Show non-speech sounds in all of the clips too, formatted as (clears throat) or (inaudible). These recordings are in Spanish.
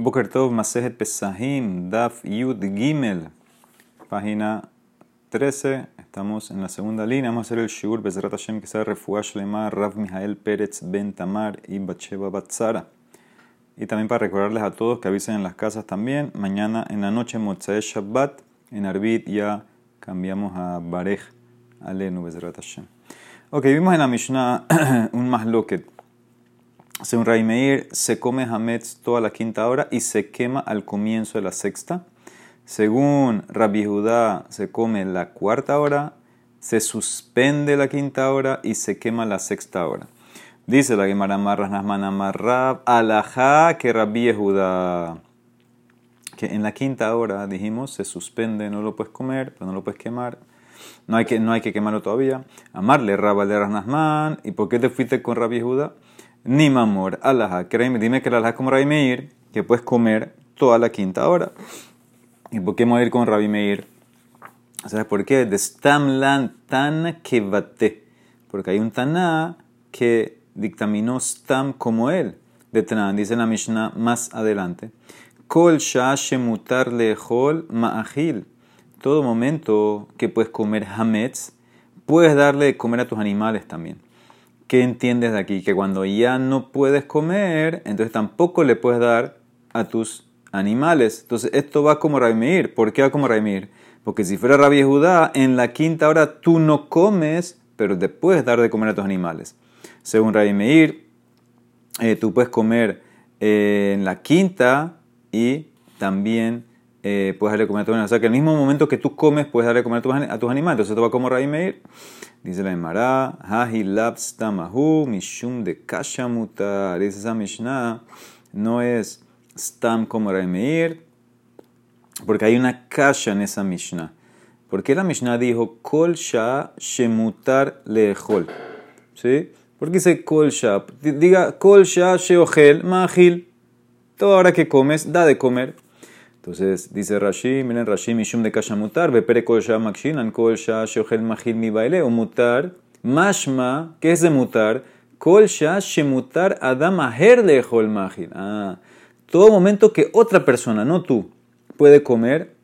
Boker Tov Masejet Pesahim, Daf Yud Gimel, página 13. Estamos en la segunda línea. Vamos a hacer el Shiur Bezrat Hashem que sea Refuash Lemar, Rav Mijael Pérez Ben Tamar y Bacheva Batzara. Y también para recordarles a todos que avisen en las casas también. Mañana en la noche, Motzei Shabbat, en Arbit ya cambiamos a Barej Alenu Bezrat Hashem. Ok, vimos en la Mishnah (clears throat) un masloket según Ray Meir, se come Hametz toda la quinta hora y se quema al comienzo de la sexta. Según Rabbi Judá, se come la cuarta hora, se suspende la quinta hora y se quema la sexta hora. Dice la Gemara Marras Nasman Amarrab, alajá que Rabbi Judá. Que en la quinta hora, dijimos, se suspende, no lo puedes comer, pero no lo puedes quemar. No hay que, no hay que quemarlo todavía. Amarle de Rasnasman. ¿Y por qué te fuiste con Rabbi Judá? Ni mamor, alaha. Dime que la como Rabbi Meir, que puedes comer toda la quinta hora. ¿Y por qué morir con Rabbi Meir? ¿Sabes por qué? De Stamlan Tana Kevate. Porque hay un Taná que dictaminó Stam como él. De Taná, dice la Mishnah más adelante. Kol Shemutar Lehol Ma'ahil. Todo momento que puedes comer Hametz, puedes darle de comer a tus animales también. ¿Qué entiendes de aquí? Que cuando ya no puedes comer, entonces tampoco le puedes dar a tus animales. Entonces esto va como Raimir. ¿Por qué va como Raimir? Porque si fuera Rabbi Judá, en la quinta hora tú no comes, pero te puedes dar de comer a tus animales. Según Rabbi eh, tú puedes comer eh, en la quinta y también eh, puedes darle comer a tus animales. O sea que el mismo momento que tú comes, puedes darle comer a a tus animales. Entonces esto va como. Dice la Emara, Hahilab Stamahu, Mishum de Kashamuta. Dice esa Mishnah, no es Stam como Meir, porque hay una kasha en esa Mishnah. ¿Por qué la Mishnah dijo Kol Sha Shemutar Lehol? ¿Sí? ¿Por qué dice Kol Sha? Diga Kol Sha Sheohel Mahil. Toda hora que comes, da de comer. Entonces dice Rashi, miren Rashi, Mishum de Kasha Mutar, Bepere Kol Shah Makshinan, Kol Shah Shohel Mahil Mi Baile, o Mutar, Mashma, ¿qué es de Mutar? Kol Shah Shemutar Adam Aher Lehol Mahil. Ah, todo momento que otra persona, no tú, puede comer,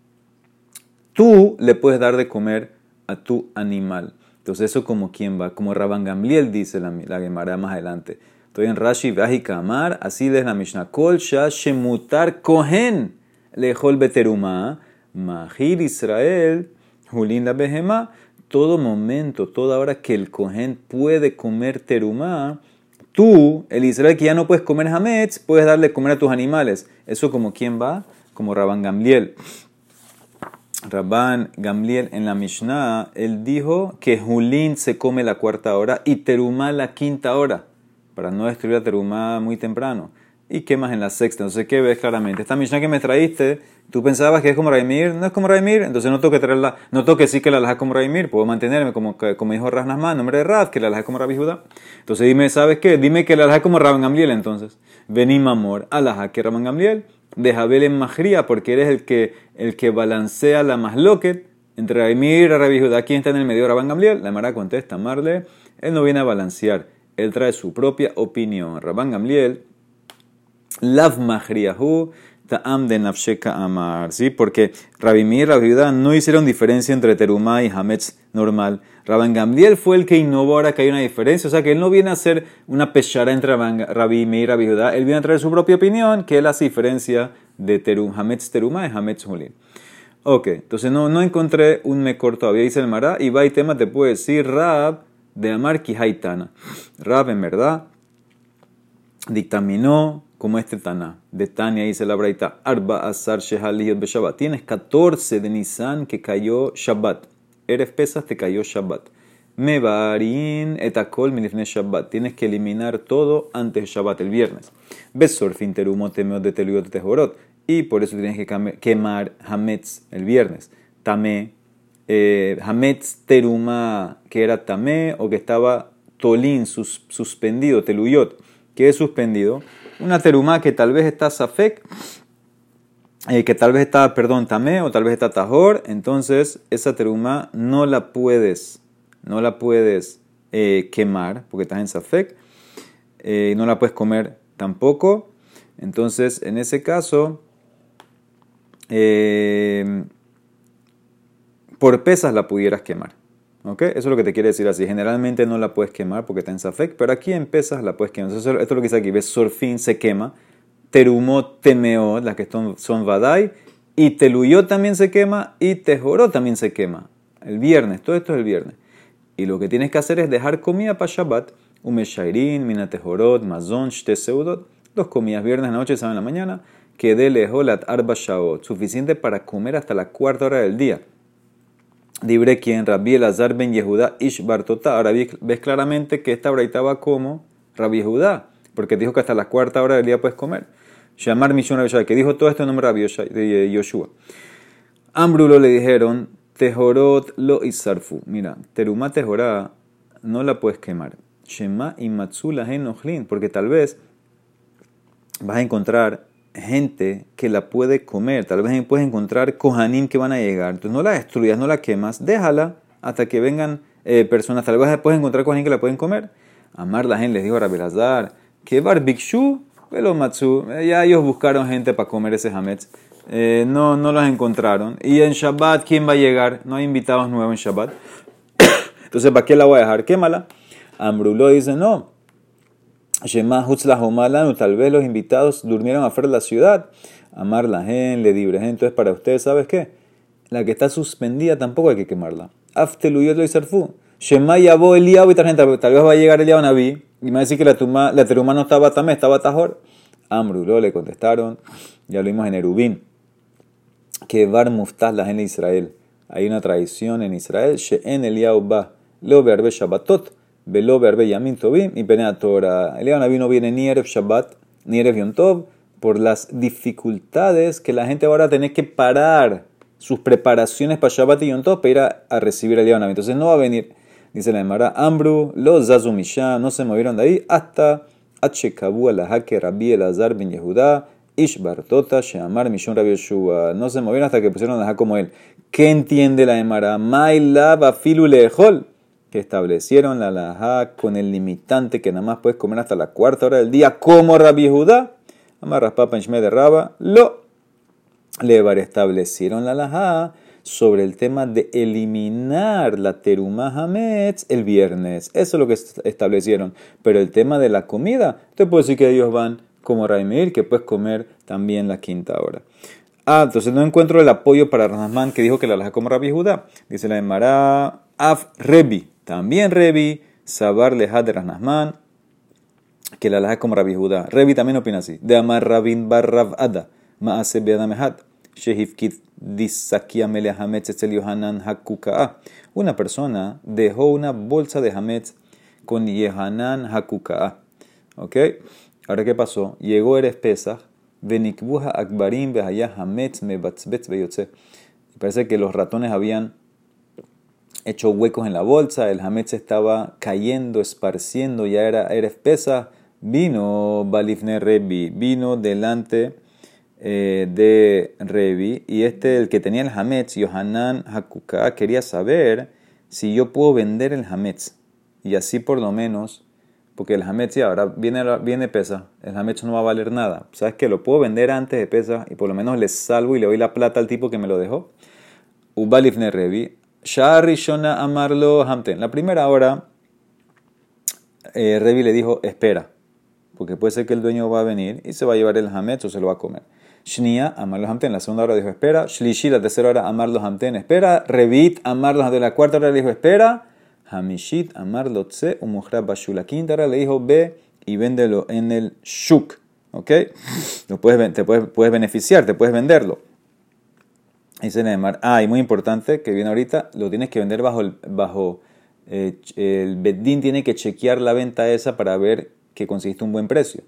tú le puedes dar de comer a tu animal. Entonces eso como quién va, como Rabban Gamliel dice la, la Gemara más adelante. Estoy en Rashi, Vaji Kamar, así de la Mishnah. Kol Shah Shemutar Kohen lejol beteruma, mahir Israel, julin la todo momento, toda hora que el cohen puede comer terumá, tú, el Israel que ya no puedes comer hametz, puedes darle comer a tus animales. Eso como quién va? Como Rabban Gamliel. Rabban Gamliel en la Mishnah, él dijo que Julín se come la cuarta hora y terumá la quinta hora, para no destruir a terumá muy temprano y quemas en la sexta. Entonces, ¿qué ves claramente? Esta Mishnah que me traíste, tú pensabas que es como Raimir, no es como Raimir, entonces no tengo que traerla, no tengo que decir que la alhaja como Raimir, puedo mantenerme como, como dijo Rasnasman, nombre de Raz, que la alhaja como Rabbi Judá. Entonces dime, ¿sabes qué? Dime que la alhaja como Rabban Gamliel entonces. Vení, amor, alhaja que Rabban Gamliel, de Jabel en Majría, porque eres el que, el que balancea la masloquet entre Raimir y Rabbi Judá. ¿Quién está en el medio de Rabban Gamliel? La Mara contesta, Marle, él no viene a balancear, él trae su propia opinión. Rabban Gamliel Lav Mahriahu Ta'am de Nafsheka Amar, ¿sí? Porque Rabimir y Rabbi no hicieron diferencia entre Terumá y Hametz normal. Rabban Gamliel fue el que innovó ahora que hay una diferencia. O sea que él no viene a hacer una pechara entre Rabbi Meir y Rabbi Él viene a traer su propia opinión, que él hace diferencia de Terum, Hametz Terumá y Hametz Hulin. Ok, entonces no, no encontré un mejor todavía, dice el Mará. Y va y tema te puede decir Rab de Amar Kihaitana. Rab en verdad dictaminó como este Taná. De Tania dice la Braita, Arba Asar Shehaliyot Shabbat. Tienes 14 de Nisan que cayó Shabbat. Eres pesas, te cayó Shabbat. Mevarin etakol milifne Shabbat. Tienes que eliminar todo antes de Shabbat, el viernes. Besor fin terumo temeot de teluyot tehorot. Y por eso tienes que quemar Hametz el viernes. Tamé, eh, Hametz teruma, que era tamé o que estaba tolín, suspendido, teluyot, que es suspendido una terumá que tal vez está safek, eh, que tal vez está, perdón, tamé o tal vez está tajor, entonces esa terumá no la puedes, no la puedes eh, quemar porque estás en safek, eh, no la puedes comer tampoco. Entonces, en ese caso, por pesas la pudieras quemar. ¿Ok? Eso es lo que te quiere decir así. Generalmente no la puedes quemar porque está en Safek, pero aquí en pesas la puedes quemar. esto es lo que dice aquí. Ves, Sorfin se quema. Terumot temeo, las que son, son Vadai. Y Teluyot también se quema. Y Tejorot también se quema. El viernes. Todo esto es el viernes. Y lo que tienes que hacer es dejar comida para Shabbat. Umeshairin, Minatejorot, Mazon, Shteseudot. Dos comidas, viernes, noche, sábado en la mañana. Que de lejolat arba shaot. Suficiente para comer hasta la cuarta hora del día. Quien Rabbi Elazar ben Ish. Ahora ves claramente que esta braita como Rabbi Yehuda, porque dijo que hasta la cuarta hora del día puedes comer. Llamar Mishon Rabbi que dijo todo esto en nombre de Yoshua. Ambrulo le dijeron, Tejorot lo isarfu. Mira, Teruma Tejorá no la puedes quemar. Shema y Matsula porque tal vez vas a encontrar gente que la puede comer. Tal vez puedes encontrar kohanim que van a llegar. Entonces no la destruyas, no la quemas, déjala hasta que vengan eh, personas. Tal vez puedes encontrar kohanim que la pueden comer. Amar la gente les dijo a Rabelazar, que barbikshu, velo matsu. Eh, ya ellos buscaron gente para comer ese hametz. Eh, no, no los encontraron. Y en Shabbat, ¿quién va a llegar? No hay invitados nuevos en Shabbat. (coughs) Entonces, ¿para qué la voy a dejar? Quémala. Ambrulo dice, no, tal vez los invitados durmieron afuera de la ciudad. Amar la gente, le dibre Entonces, para ustedes, ¿sabes qué? La que está suspendida tampoco hay que quemarla. Afteluyot lo isarfu. Shema yabo Eliab y tal Tal vez va a llegar Eliab Naví y me va a decir que la, tuma, la teruma no estaba tamé, estaba tajor. Amrulo le contestaron. Ya lo vimos en Erubín. Que bar muftaz la gente de Israel. Hay una tradición en Israel. She'en Eliab ba. Lo verbe Shabbatot Velo Berbe Yamin Tobim y Penea Torah. El Naví no viene ni Erev Shabbat ni Erev Yom Tov por las dificultades que la gente ahora tiene que parar sus preparaciones para Shabbat y Yom Tov para ir a, recibir el Naví. Entonces no va a venir, dice la Emara, Ambru, los Zazumisha, no se movieron de ahí hasta Achekabu Alahake Rabbi Elazar bin Yehuda. Ish Bartota, Sheamar, Mishon Rabbi Yeshua. No se movieron hasta que pusieron a como él. ¿Qué entiende la Emara? Maila Bafilu Lehol establecieron la laja con el limitante que nada más puedes comer hasta la cuarta hora del día, como Rabbi Judá, amarras papa en de Raba, lo levar establecieron la laja sobre el tema de eliminar la teruma hametz el viernes. Eso es lo que establecieron. Pero el tema de la comida, te puedo decir que ellos van como Raimir, que puedes comer también la quinta hora. Ah, entonces no encuentro el apoyo para Rasman que dijo que la laja como Rabbi Judá. Dice la Emara Af Rebi. También Revi, Sabar Lejad de que la laja como Rabbi Judá. Revi también opina así. De Amar Rabin Bar Rav Ada, Maase Beadamehat, Shehifkit Disakia Mele Hametz Etzel Yohanan Hakukaa. Una persona dejó una bolsa de Hametz con Yehanan Hakukaa. ¿Ok? Ahora, ¿qué pasó? Llegó Eres Pesach, Venikbuha Akbarim Behaya Hametz Mebatzbetz Beyotze. Parece que los ratones habían hecho huecos en la bolsa, el hametz estaba cayendo, esparciendo, ya era era espesa. Vino Balifne Rebi, vino delante eh, de Rebi, y este, el que tenía el hametz, Yohanan Hakuka, quería saber si yo puedo vender el hametz. Y así por lo menos, porque el hametz ya ahora viene, viene pesa, el hametz no va a valer nada. ¿Sabes que Lo puedo vender antes de pesa y por lo menos le salvo y le doy la plata al tipo que me lo dejó. Ubalifne Rebi, Shona amarlo hamten. La primera hora, eh, Revi le dijo, espera, porque puede ser que el dueño va a venir y se va a llevar el hametz o se lo va a comer. Shnia, amarlo hamten. La segunda hora dijo, espera. Shlishi, la tercera hora, amarlo hamten. Espera. Revit, amarlo de la cuarta hora le dijo, espera. Hamishit, amarlo tse, umuhra bashu. La quinta hora le dijo, ve y véndelo en el shuk. ¿Ok? Lo te puedes beneficiar, te puedes venderlo. Dice Neymar, ah, y muy importante, que viene ahorita, lo tienes que vender bajo el, bajo, eh, el Beddin tiene que chequear la venta esa para ver que conseguiste un buen precio.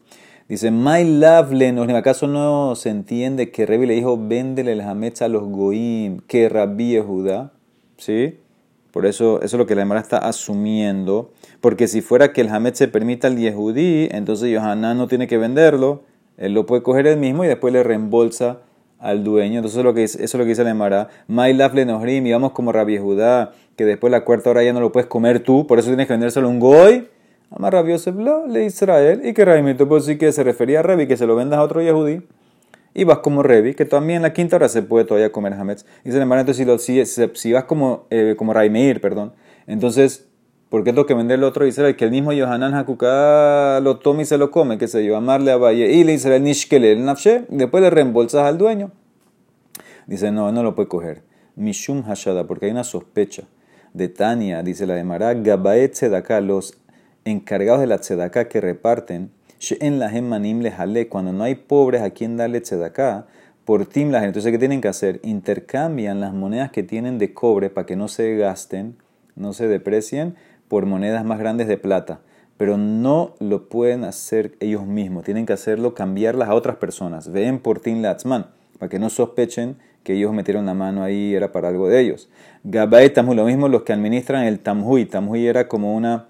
Dice, my love ¿en ¿acaso no se entiende que Revi le dijo, véndele el hametz a los goim, que Rabbi es Judá? ¿Sí? Por eso, eso es lo que la Emara está asumiendo. Porque si fuera que el hametz se permita al Yehudí, entonces Yohanan no tiene que venderlo, él lo puede coger él mismo y después le reembolsa al dueño. Entonces lo que eso es lo que dice la Emara. My lafle nohrim, y vamos como Rabbi Judá, que después la cuarta hora ya no lo puedes comer tú, por eso tienes que vendérselo a un goy. Amar Rabbi Yosef, lo, le Israel, y que Rabbi pues sí que se refería a Revi, que se lo vendas a otro Yehudi. Y vas como Revi, que también en la quinta hora se puede todavía comer Hametz. Dice el entonces si, lo, si, si, vas como, eh, como Meir, perdón, entonces ¿Por qué tengo que vender el otro Israel? Que el mismo Yohanan Hakuká lo tome y se lo come, que se yo, amarle a Valle y le Israel Nishkele el Nafshe, después le reembolsas al dueño. Dice, no, no lo puede coger. Mishum Hashada, porque hay una sospecha. De Tania, dice la de Mará, Gabaet Tzedakah, los encargados de la Tzedakah que reparten, en la Manim le jale, cuando no hay pobres a quien darle Tzedakah, por Tim la Entonces, ¿qué tienen que hacer? Intercambian las monedas que tienen de cobre para que no se gasten, no se deprecien por monedas más grandes de plata, pero no lo pueden hacer ellos mismos, tienen que hacerlo, cambiarlas a otras personas. Ven por Tin Latzman, para que no sospechen que ellos metieron la mano ahí era para algo de ellos. Gabay Tamhui, lo mismo los que administran el Tamhui. Tamhui era como una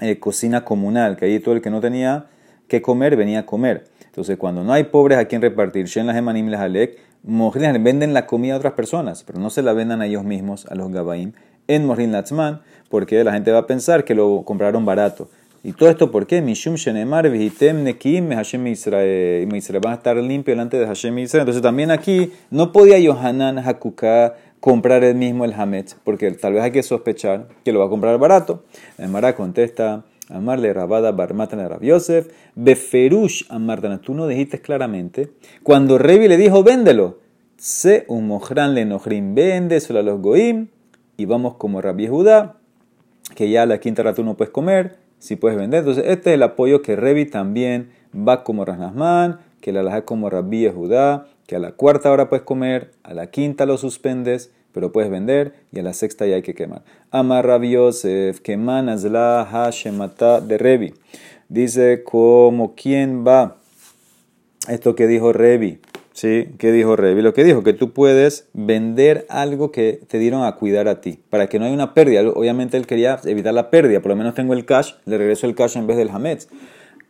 eh, cocina comunal, que ahí todo el que no tenía que comer venía a comer. Entonces, cuando no hay pobres a quien repartir, Shen las Emanim les Alek, venden la comida a otras personas, pero no se la vendan a ellos mismos, a los Gabaim, en Morin Latzman, porque la gente va a pensar que lo compraron barato. ¿Y todo esto por qué? Mishum Shenemar, Vihitem Nekim, Hashem Israel. Van a estar limpios delante de Hashem Israel. Entonces también aquí no podía Yohanan Hakuká comprar el mismo el Hametz, porque tal vez hay que sospechar que lo va a comprar barato. La Emara contesta, Amarle Rabada Barmatana Rab Yosef, Beferush Amartana. Tú no dijiste claramente. Cuando Revi le dijo, véndelo. Se un mojran le vende a los goim. Y vamos como Rabbi Judá, que ya la quinta hora tú no puedes comer, si puedes vender. Entonces, este es el apoyo que Revi también va como Rasnasman, que la laja como Rabbi Judá, que a la cuarta hora puedes comer, a la quinta lo suspendes, pero puedes vender, y a la sexta ya hay que quemar. Amar Rabbi Yosef, keman azla hashemata de Revi. Dice, como quién va, esto que dijo Revi, ¿Sí? ¿Qué dijo Revi? Lo que dijo, que tú puedes vender algo que te dieron a cuidar a ti, para que no haya una pérdida. Obviamente él quería evitar la pérdida, por lo menos tengo el cash, le regreso el cash en vez del Hametz.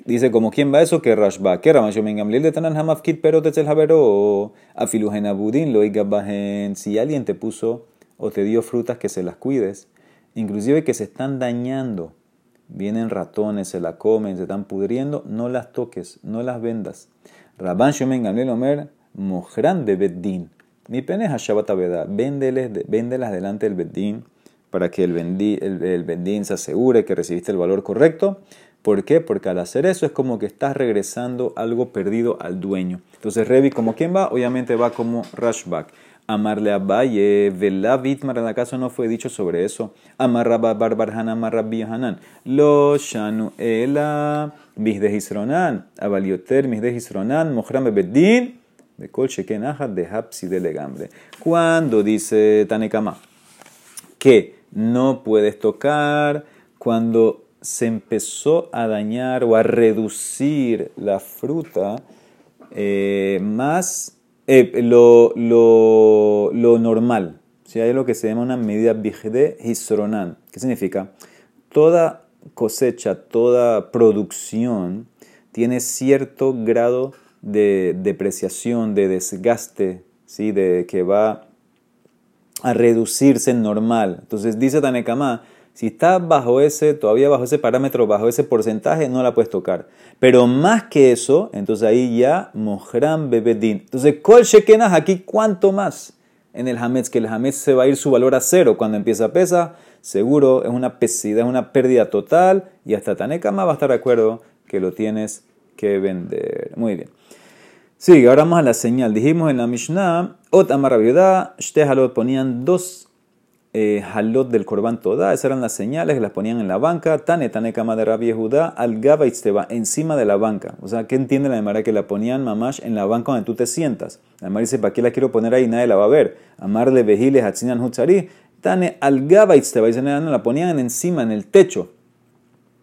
Dice, como quién va eso? Que Rashba, que Ramasho Mengamliel de Tanan Hamafkit pero Javero o Afilujen lo Bajen. Si alguien te puso o te dio frutas, que se las cuides, inclusive que se están dañando, vienen ratones, se la comen, se están pudriendo, no las toques, no las vendas. Rabban Shomen Gamliel Omer, Mojran de Beddin. Mi peneja Shabbat véndelas delante del Beddin para que el, el, se asegure que recibiste el valor correcto. ¿Por qué? Porque al hacer eso es como que estás regresando algo perdido al dueño. Entonces, Revi, como quién va? Obviamente va como Rashback. Amarle a Valle, Vela Vitmar, acaso no fue dicho sobre eso. Amarra Barbar Hanan, Hanan. Lo Shanu Ela, Bisde Hisronan, Abalioter, Misde Hisronan, Mohram Bebeddin de de Hapsi de Legambre. Cuando dice Tanekama que no puedes tocar, cuando se empezó a dañar o a reducir la fruta, eh, más eh, lo, lo, lo, normal. Si hay lo que se llama una medida Bigde Hisronan. ¿Qué significa? Toda cosecha, toda producción tiene cierto grado de depreciación, de desgaste, ¿sí? de que va a reducirse normal. Entonces dice Tanekama, si está bajo ese, todavía bajo ese parámetro, bajo ese porcentaje, no la puedes tocar. Pero más que eso, entonces ahí ya Mohram Bebedin. Entonces, Kol Shekenah aquí, ¿cuánto más? En el Hametz, que el Hametz se va a ir su valor a cero cuando empieza a pesar, seguro es una pesida, es una pérdida total y hasta Tanekama va a estar de acuerdo que lo tienes que vender. Muy bien. Sí, ahora vamos a la señal. Dijimos en la Mishnah, Ot Amar Shte Halot ponían dos eh, halot del Corban Toda, esas eran las señales que las ponían en la banca. Tane Tane Kama de Rabbi Judá, al Gaba encima de la banca. O sea, ¿qué entiende la Emara? Que la ponían mamash en la banca donde tú te sientas. La Emara dice, ¿para qué la quiero poner ahí? Nadie la va a ver. Amarle Bejiles Hatzinan Hutzari, Tane al Gaba la ponían encima, en el techo.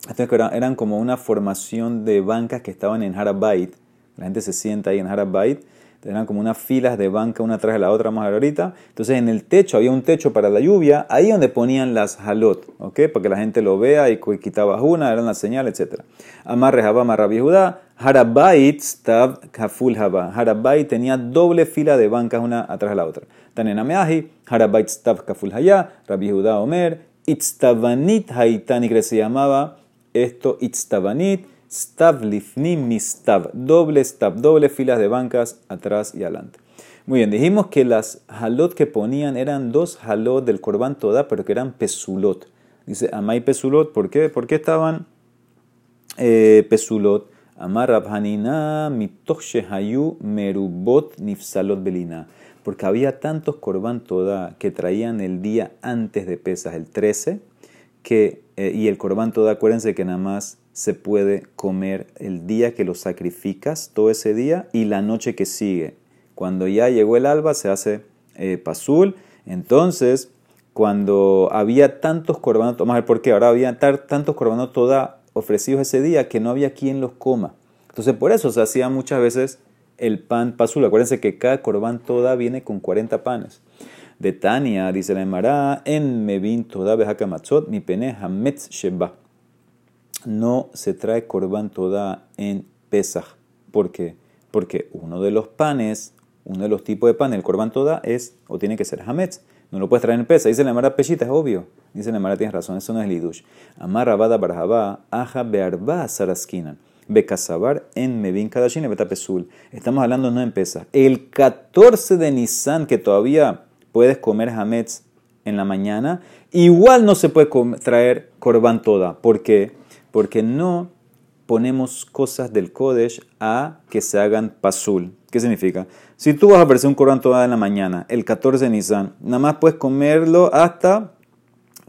Entonces eran como una formación de bancas que estaban en Harabait la gente se sienta ahí en Harabait. Tenían como unas filas de banca una tras de la otra, más ahorita. Entonces en el techo había un techo para la lluvia, ahí donde ponían las halot, ¿ok? Para que la gente lo vea y quitabas una, eran las señales, etc. Amarre Jabá, Marrabi Judá. Harabait stab kaful Haba. Harabait tenía doble fila de bancas una atrás de la otra. Tanena Meaji, Harabait stab kaful Haya, Rabbi Judá Omer, Itztavanit Haitani, que se llamaba esto itztabanit, stav lifnim mistav, doble stav, doble filas de bancas atrás y adelante. Muy bien, dijimos que las halot que ponían eran dos halot del korban toda, pero que eran pesulot. Dice amay pesulot, ¿por qué? ¿Por qué estaban eh, pesulot? Amar Rabhanina merubot nifsalot belina. Porque había tantos korban toda que traían el día antes de pesas, el 13, que, eh, y el korban toda, acuérdense que nada más se puede comer el día que lo sacrificas, todo ese día, y la noche que sigue. Cuando ya llegó el alba se hace eh, pasul. Entonces, cuando había tantos korbanos, vamos a ver por qué, ahora había tantos korbanos toda ofrecidos ese día que no había quien los coma. Entonces por eso se hacía muchas veces el pan pasul. Acuérdense que cada corbán toda viene con 40 panes. De Tania, dice la Emara, en Mevin toda matzot, mi pene hametz sheba. No se trae corbán toda en Pesach. ¿Por qué? Porque uno de los panes, uno de los tipos de pan, el corbán toda es, o tiene que ser hametz. No lo puedes traer en Pesach. Dice la Emara pechita, es obvio. Dice la Emara, tienes razón, eso no es lidush. Amar rabada barjaba, aja bearba saraskinan. Bekasabar en Mevin Kadashin y Betapesul. Estamos hablando no en Pesa. El 14 de Nisan, que todavía puedes comer Hametz en la mañana, igual no se puede traer Korban toda. ¿Por qué? Porque no ponemos cosas del Kodesh a que se hagan Pasul. ¿Qué significa? Si tú vas a ofrecer un Korban toda la mañana, el 14 de Nisan, nada más puedes comerlo hasta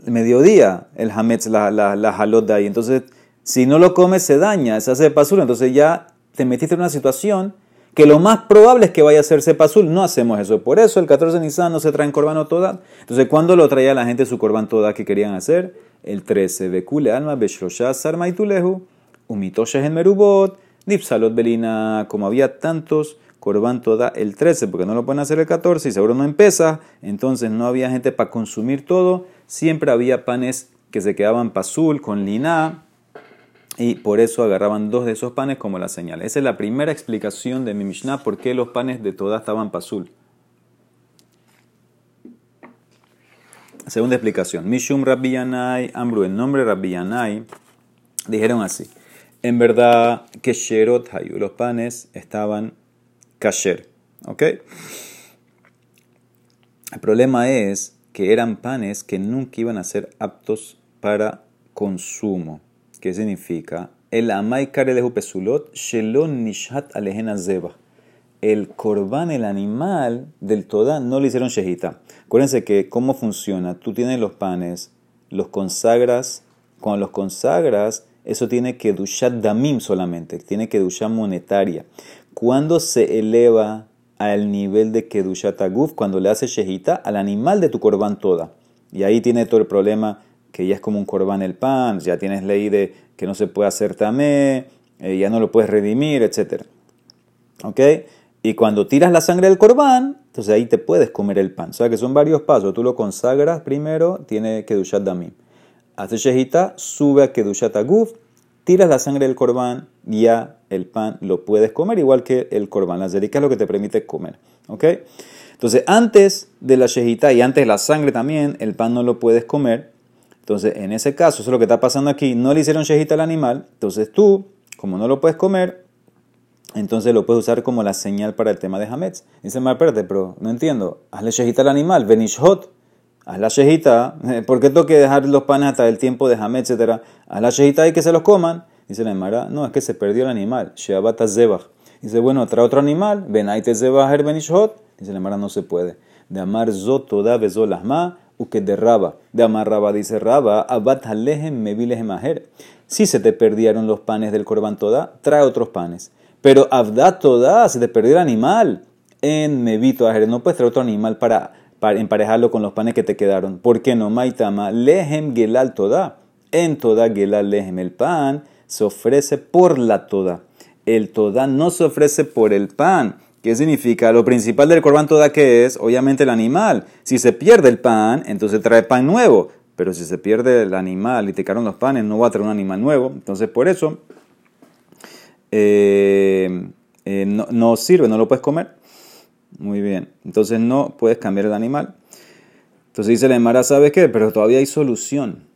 el mediodía, el Hametz, la, la, la halot de ahí. Entonces si no lo comes, se daña, se hace pasul. Entonces ya te metiste en una situación que lo más probable es que vaya a hacerse pasul. No hacemos eso. Por eso el 14 de Nisan no se traen corbano toda. Entonces, ¿cuándo lo traía la gente su corban toda que querían hacer? El 13. Bekule alma beshrosha sarma y tulehu. Umitoshes en merubot. Dipsalot belina. Como había tantos corban toda el 13, porque no lo pueden hacer el 14 y seguro no empieza. Entonces no había gente para consumir todo. Siempre había panes que se quedaban pasul con lina y por eso agarraban dos de esos panes como la señal. Esa es la primera explicación de mi Mishnah por qué los panes de toda estaban pasul. Segunda explicación. Mishum Rabbi Yanai, Ambru, el nombre Rabbi Yanai, dijeron así. En verdad, que Sherot Hayu, los panes estaban kasher. ¿Ok? El problema es que eran panes que nunca iban a ser aptos para consumo. ¿Qué significa? El amay de pesulot shelon nishat alejena zeba. El corbán, el animal del toda, no le hicieron shehita. Acuérdense que cómo funciona. Tú tienes los panes, los consagras. Cuando los consagras, eso tiene que dushar damim solamente. Tiene que dushar monetaria. Cuando se eleva al nivel de kedushat aguf, cuando le hace shehita al animal de tu corbán toda. Y ahí tiene todo el problema que ya es como un corbán el pan, ya tienes ley de que no se puede hacer tamé, eh, ya no lo puedes redimir, etc. ¿Ok? Y cuando tiras la sangre del corbán, entonces ahí te puedes comer el pan. O sea que son varios pasos. Tú lo consagras primero, tiene Kedushat Damim. Haces shehita, sube a Kedushat Aguf, tiras la sangre del corbán, ya el pan lo puedes comer, igual que el corbán. La zerika es lo que te permite comer. ¿Ok? Entonces, antes de la shehita y antes de la sangre también, el pan no lo puedes comer. Entonces, en ese caso, eso es lo que está pasando aquí, no le hicieron shejita al animal, entonces tú, como no lo puedes comer, entonces lo puedes usar como la señal para el tema de Hametz. Dice, mal, espérate, pero no entiendo, hazle shejita al animal, benishot, haz la shejita, (laughs) ¿por qué tengo dejar los panes hasta el tiempo de Hametz, etcétera? Haz la shejita y que se los coman. Dice la Emara, no, es que se perdió el animal, sheabata zebach. Dice, bueno, trae otro animal, benaite zebach her benishot. Dice la Emara, no se puede. De amar zoto da que de Raba. De Amar Raba dice Raba, abat. Si se te perdieron los panes del Corban Toda, trae otros panes. Pero Abdat Toda, se te perdió el animal en Mevito Aher. No puedes traer otro animal para, para emparejarlo con los panes que te quedaron. ¿Por qué no? Maitama, lehem gelal Toda. En Toda gelal lehem. El pan se ofrece por la Toda. El Toda no se ofrece por el pan. ¿Qué significa? Lo principal del corbán toda que es, obviamente, el animal. Si se pierde el pan, entonces trae pan nuevo. Pero si se pierde el animal y te quedaron los panes, no va a traer un animal nuevo. Entonces, por eso, eh, eh, no, sirve, no lo puedes comer. Muy bien. Entonces, no puedes cambiar el animal. Entonces dice la Emara, ¿sabes qué? Pero todavía hay solución.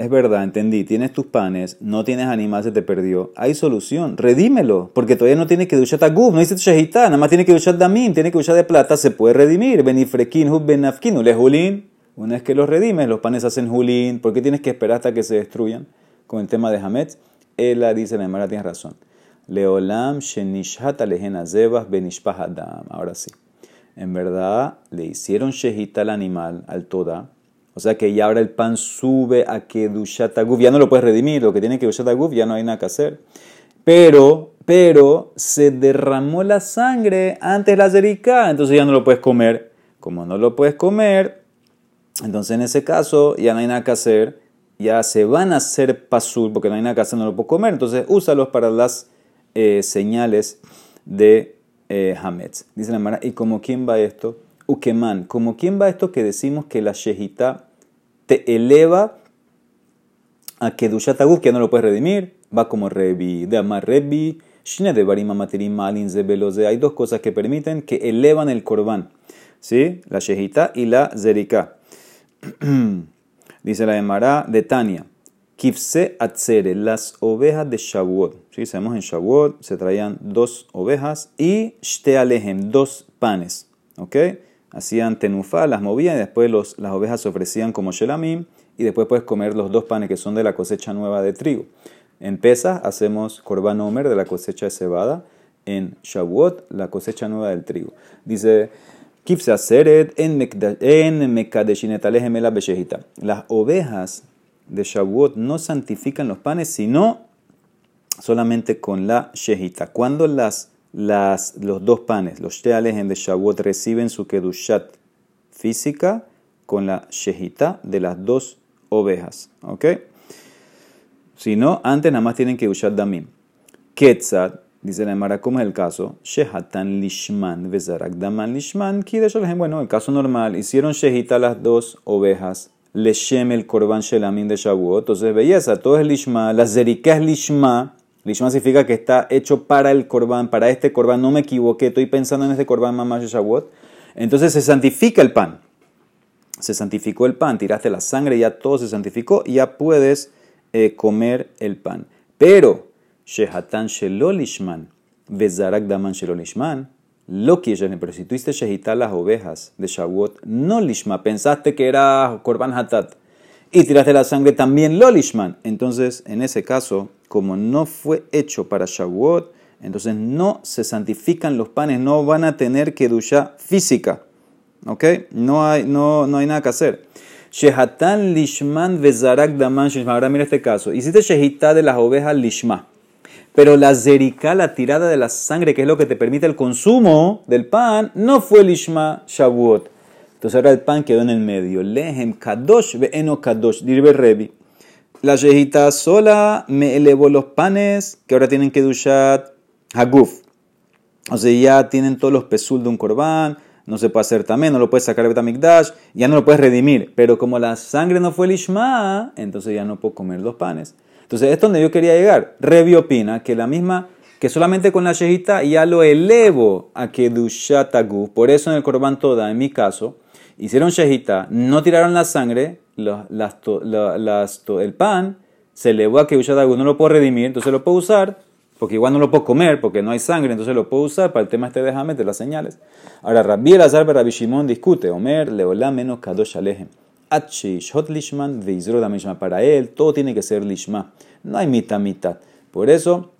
Es verdad, entendí, tienes tus panes, no tienes animal, se te perdió. Hay solución, redímelo, porque todavía no tiene que duchar taguf, no dice shahita, nada más tiene que duchar damim, tiene que duchar de plata, se puede redimir. Benifrekin, hub benafkin, le julín. Una vez que los redimes, los panes hacen julín. ¿Por qué tienes que esperar hasta que se destruyan? Con el tema de Hametz, ella dice, la hermana tiene razón. Leolam shenishhat alehen zebas benishpahadam. Ahora sí. En verdad, le hicieron shehita al animal, al toda, o sea que ya ahora el pan sube a que Dushataguf, ya no lo puedes redimir, lo que tiene que Dushataguf ya no hay nada que hacer. Pero, pero se derramó la sangre antes la zerika, entonces ya no lo puedes comer. Como no lo puedes comer, entonces en ese caso ya no hay nada que hacer, ya se van a hacer pasul porque no hay nada que hacer, no lo puedo comer, entonces úsalos para las eh, señales de eh, Hametz. Dice la Mara, ¿y como quién va esto? Ukeman, como quién va esto que decimos que la shejita te eleva a que Dushataguf, que no lo puedes redimir, va como Rebi, de Amar Rebi, Shine de Barima Materim Malin Zebeloze. Hay dos cosas que permiten que elevan el corbán, ¿sí? La shejita y la zerika. (clears throat) Dice la Emara de Tania. Kifse atzere, las ovejas de Shavuot. ¿Sí? Sabemos en Shavuot se traían dos ovejas y shte alejem, dos panes. ¿Ok? Hacían tenufa, las movían y después las ovejas se ofrecían como shelamim y después puedes comer los dos panes que son de la cosecha nueva de trigo. En Pesach hacemos korban omer de la cosecha de cebada, en Shavuot la cosecha nueva del trigo. Dice, en Las ovejas de Shavuot no santifican los panes, sino solamente con la shehita. Cuando las las, los dos panes, los en de Shavuot, reciben su kedushat física con la shehita de las dos ovejas. ¿Ok? Si no, antes nada más tienen usar damim. Ketzat, dice la Emara, ¿cómo es el caso? Shehatan lishman, vezarak daman lishman, Bueno, el caso normal, hicieron shehita las dos ovejas, leshem el korban shelamim de Shavuot, entonces belleza, todo es lishma, la zerika es lishma, Lishma significa que está hecho para el corbán, para este corbán. No me equivoqué, estoy pensando en este corbán mamá Shavuot. Entonces se santifica el pan. Se santificó el pan, tiraste la sangre, ya todo se santificó y ya puedes eh, comer el pan. Pero, Shehatan Shelolishman, Bezarak Daman Shelolishman, lo que pero si tuviste shehitar las ovejas de Shavuot, no lishma, pensaste que era korban hatat y tiraste la sangre también lolishman. Entonces, en ese caso, como no fue hecho para Shavuot, entonces no se santifican los panes, no van a tener que ducha física. ¿Ok? No hay, no, no hay nada que hacer. Shehatan lishman vezarak daman Ahora mira este caso. Hiciste shehita de las ovejas lishma. Pero la zerika, la tirada de la sangre, que es lo que te permite el consumo del pan, no fue lishma shavuot. Entonces ahora el pan quedó en el medio. Lehem kadosh ve'eno kadosh. Dirbe rebi. La yejita sola me elevó los panes que ahora tienen que duchar haguf. O sea, ya tienen todos los pesul de un corbán, no se puede hacer también, no lo puedes sacar de Betamikdash, ya no lo puedes redimir. Pero como la sangre no fue el Ishma, entonces ya no puedo comer los panes. Entonces, es donde yo quería llegar. Revi opina que la misma, que solamente con la yejita ya lo elevo a que dushat haguf. Por eso en el corbán toda, en mi caso, hicieron shehita, no tiraron la sangre, el pan se elevó a que no lo puedo redimir, entonces lo puedo usar, porque igual no lo puedo comer, porque no hay sangre, entonces lo puedo usar para el tema este de de las señales. Ahora, Rabbi Elazar Rabbi Shimon discute, Omer, Leolá menos Kadosh Alejem. Shot Lishman, Damishma. Para él, todo tiene que ser Lishma. No hay mitad, mitad. Por eso,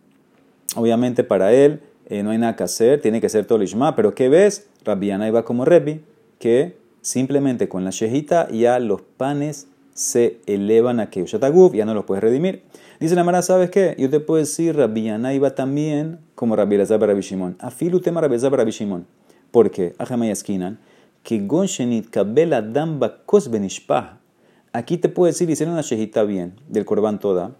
obviamente, para él eh, no hay nada que hacer, tiene que ser todo Lishma. Pero ¿qué ves? Rabbi iba como Rebbi, que simplemente con la shejita ya los panes se elevan a que ya no los puedes redimir. Dice la Mara, ¿sabes qué? Yo te puedo decir, Rabbi iba también como Rabbi Elazar Rabbi Shimon. Afilu tema Rabbi Elazar Rabbi Shimon. ¿Por qué? Ajamayasquinan. Que gonshenit kabela damba kos benishpah. Aquí te puedo decir, hicieron una shejita bien, del corbán toda.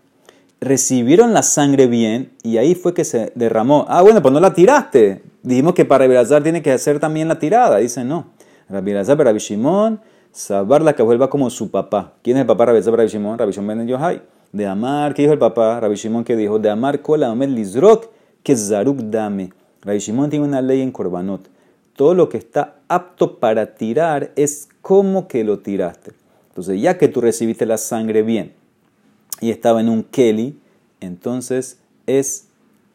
Recibieron la sangre bien y ahí fue que se derramó. Ah, bueno, pues no la tiraste. Dijimos que para Rabbi tiene que hacer también la tirada. Dice, no. Rabbi Elazar, Rabbi Shimon, Sabar la que vuelva como su papá. ¿Quién es el papá Rabbi Elazar, Rabbi Shimon? Rabbi Shimon ben. De Amar, ¿qué dijo el papá? Rabbi Shimon que dijo, de Amar kola omed lizrok que zaruk dame. Rabbi Shimon tiene una ley en Korbanot. Todo lo que está apto para tirar es como que lo tiraste. Entonces, ya que tú recibiste la sangre bien, y estaba en un keli, entonces es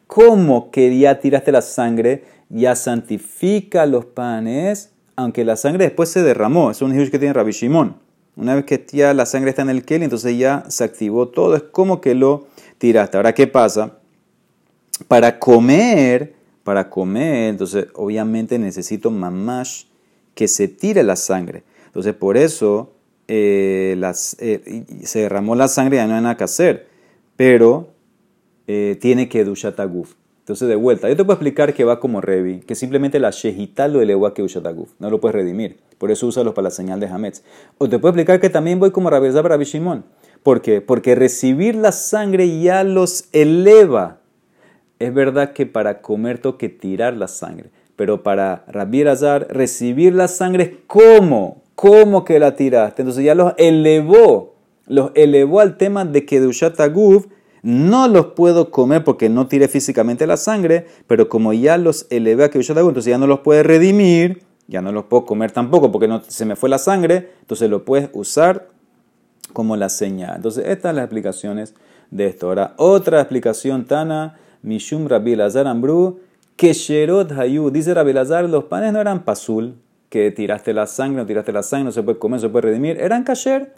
como que ya tiraste la sangre, ya santifica los panes, aunque la sangre después se derramó. Es un hidush que tiene Rabbi Shimon. Una vez que ya la sangre está en el keli, entonces ya se activó todo. Es como que lo tiraste. Ahora, ¿qué pasa? Para comer, para comer, entonces obviamente necesito mamash que se tire la sangre. Entonces, por eso eh, eh, se derramó la sangre, ya no hay nada que hacer. Pero eh, tiene que dushataguf. Entonces, de vuelta, yo te puedo explicar que va como Revi, que simplemente la shejita lo elevó a que dushataguf. No lo puedes redimir. Por eso úsalo para la señal de Hametz. O te puedo explicar que también voy como Rabbi para Shimon. ¿Por qué? Porque recibir la sangre ya los eleva. Es verdad que para comer tengo que tirar la sangre. Pero para Rabbi Azar, recibir la sangre es como, como que la tiraste. Entonces ya los elevó, los elevó al tema de que Dushataguf no los puedo comer porque no tiré físicamente la sangre, pero como ya los elevé a que Dushataguf, entonces ya no los puede redimir, ya no los puedo comer tampoco porque no, se me fue la sangre, entonces lo puedes usar como la señal. Entonces estas son las explicaciones de esto. Ahora, otra explicación, Tana, Mishum Rabbi Lazar Ambru, que Sherot Hayu, dice Rabbi Lazar, los panes no eran pasul, que tiraste la sangre, no tiraste la sangre, no se puede comer, no se puede redimir, eran kasher,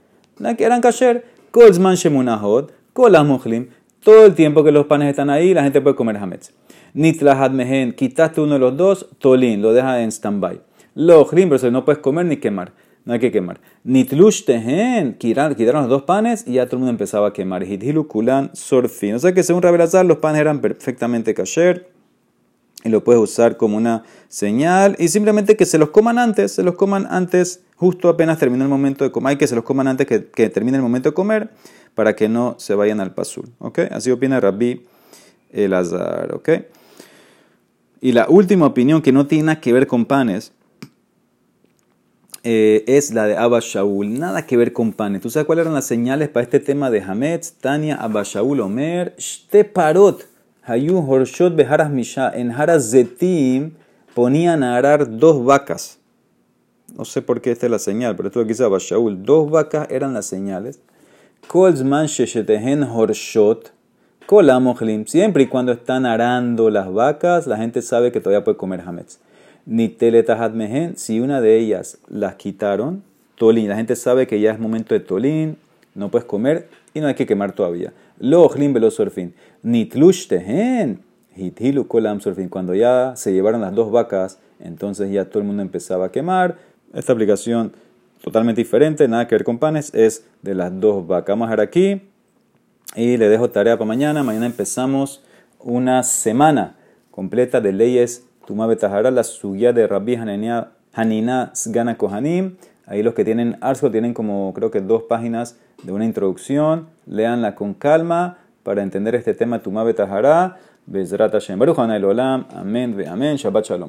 eran kasher, Kolzman Shemunahot, Kolamujlim, todo el tiempo que los panes están ahí, la gente puede comer hametz. Nitlahad Mehen, quitaste uno de los dos, Tolin, lo deja en stand-by. Lojlim, pero no puedes comer ni quemar, no hay que quemar. Nitlush Tehen, quitaron los dos panes y ya todo el mundo empezaba a quemar. Hithilu Kulan Sorfin. O sea que según Rabelazar, los panes eran perfectamente kasher y lo puedes usar como una señal y simplemente que se los coman antes, se los coman antes, justo apenas termina el momento de comer, hay que se los coman antes que, que termine el momento de comer para que no se vayan al pasul, ¿ok? Así opina Rabbi Elazar, ¿ok? Y la última opinión que no tiene nada que ver con panes eh, es la de Abba Shaul, nada que ver con panes. ¿Tú sabes cuáles eran las señales para este tema de Hametz? Tania Abba Shaul Omer, Shte Parot. Hayu Horshot Beharas Misha, en Haras Zetim ponían a arar dos vacas. No sé por qué esta es la señal, pero esto lo que dice Shaul. Dos vacas eran las señales. Siempre y cuando están arando las vacas, la gente sabe que todavía puede comer hametz. Ni mehen, si una de ellas las quitaron, tolín. La gente sabe que ya es momento de tolín, no puedes comer y no hay que quemar todavía. Lo ojlim velo surfin. Nitlushtehen. Hithilu kolam surfin. Cuando ya se llevaron las dos vacas, entonces ya todo el mundo empezaba a quemar. Esta aplicación totalmente diferente, nada que ver con panes, es de las dos vacas. Vamos a dejar aquí y le dejo tarea para mañana. Mañana empezamos una semana completa de leyes Tumá Betajara, la suya de Rabbi Hanina Sgana Kohanim. Ahí los que tienen Arso tienen como creo que dos páginas de una introducción, leanla con calma para entender este tema Tumá Betahara, Bezrat Hashem. Baruch Olam, Amén, Amén, Shabbat Shalom.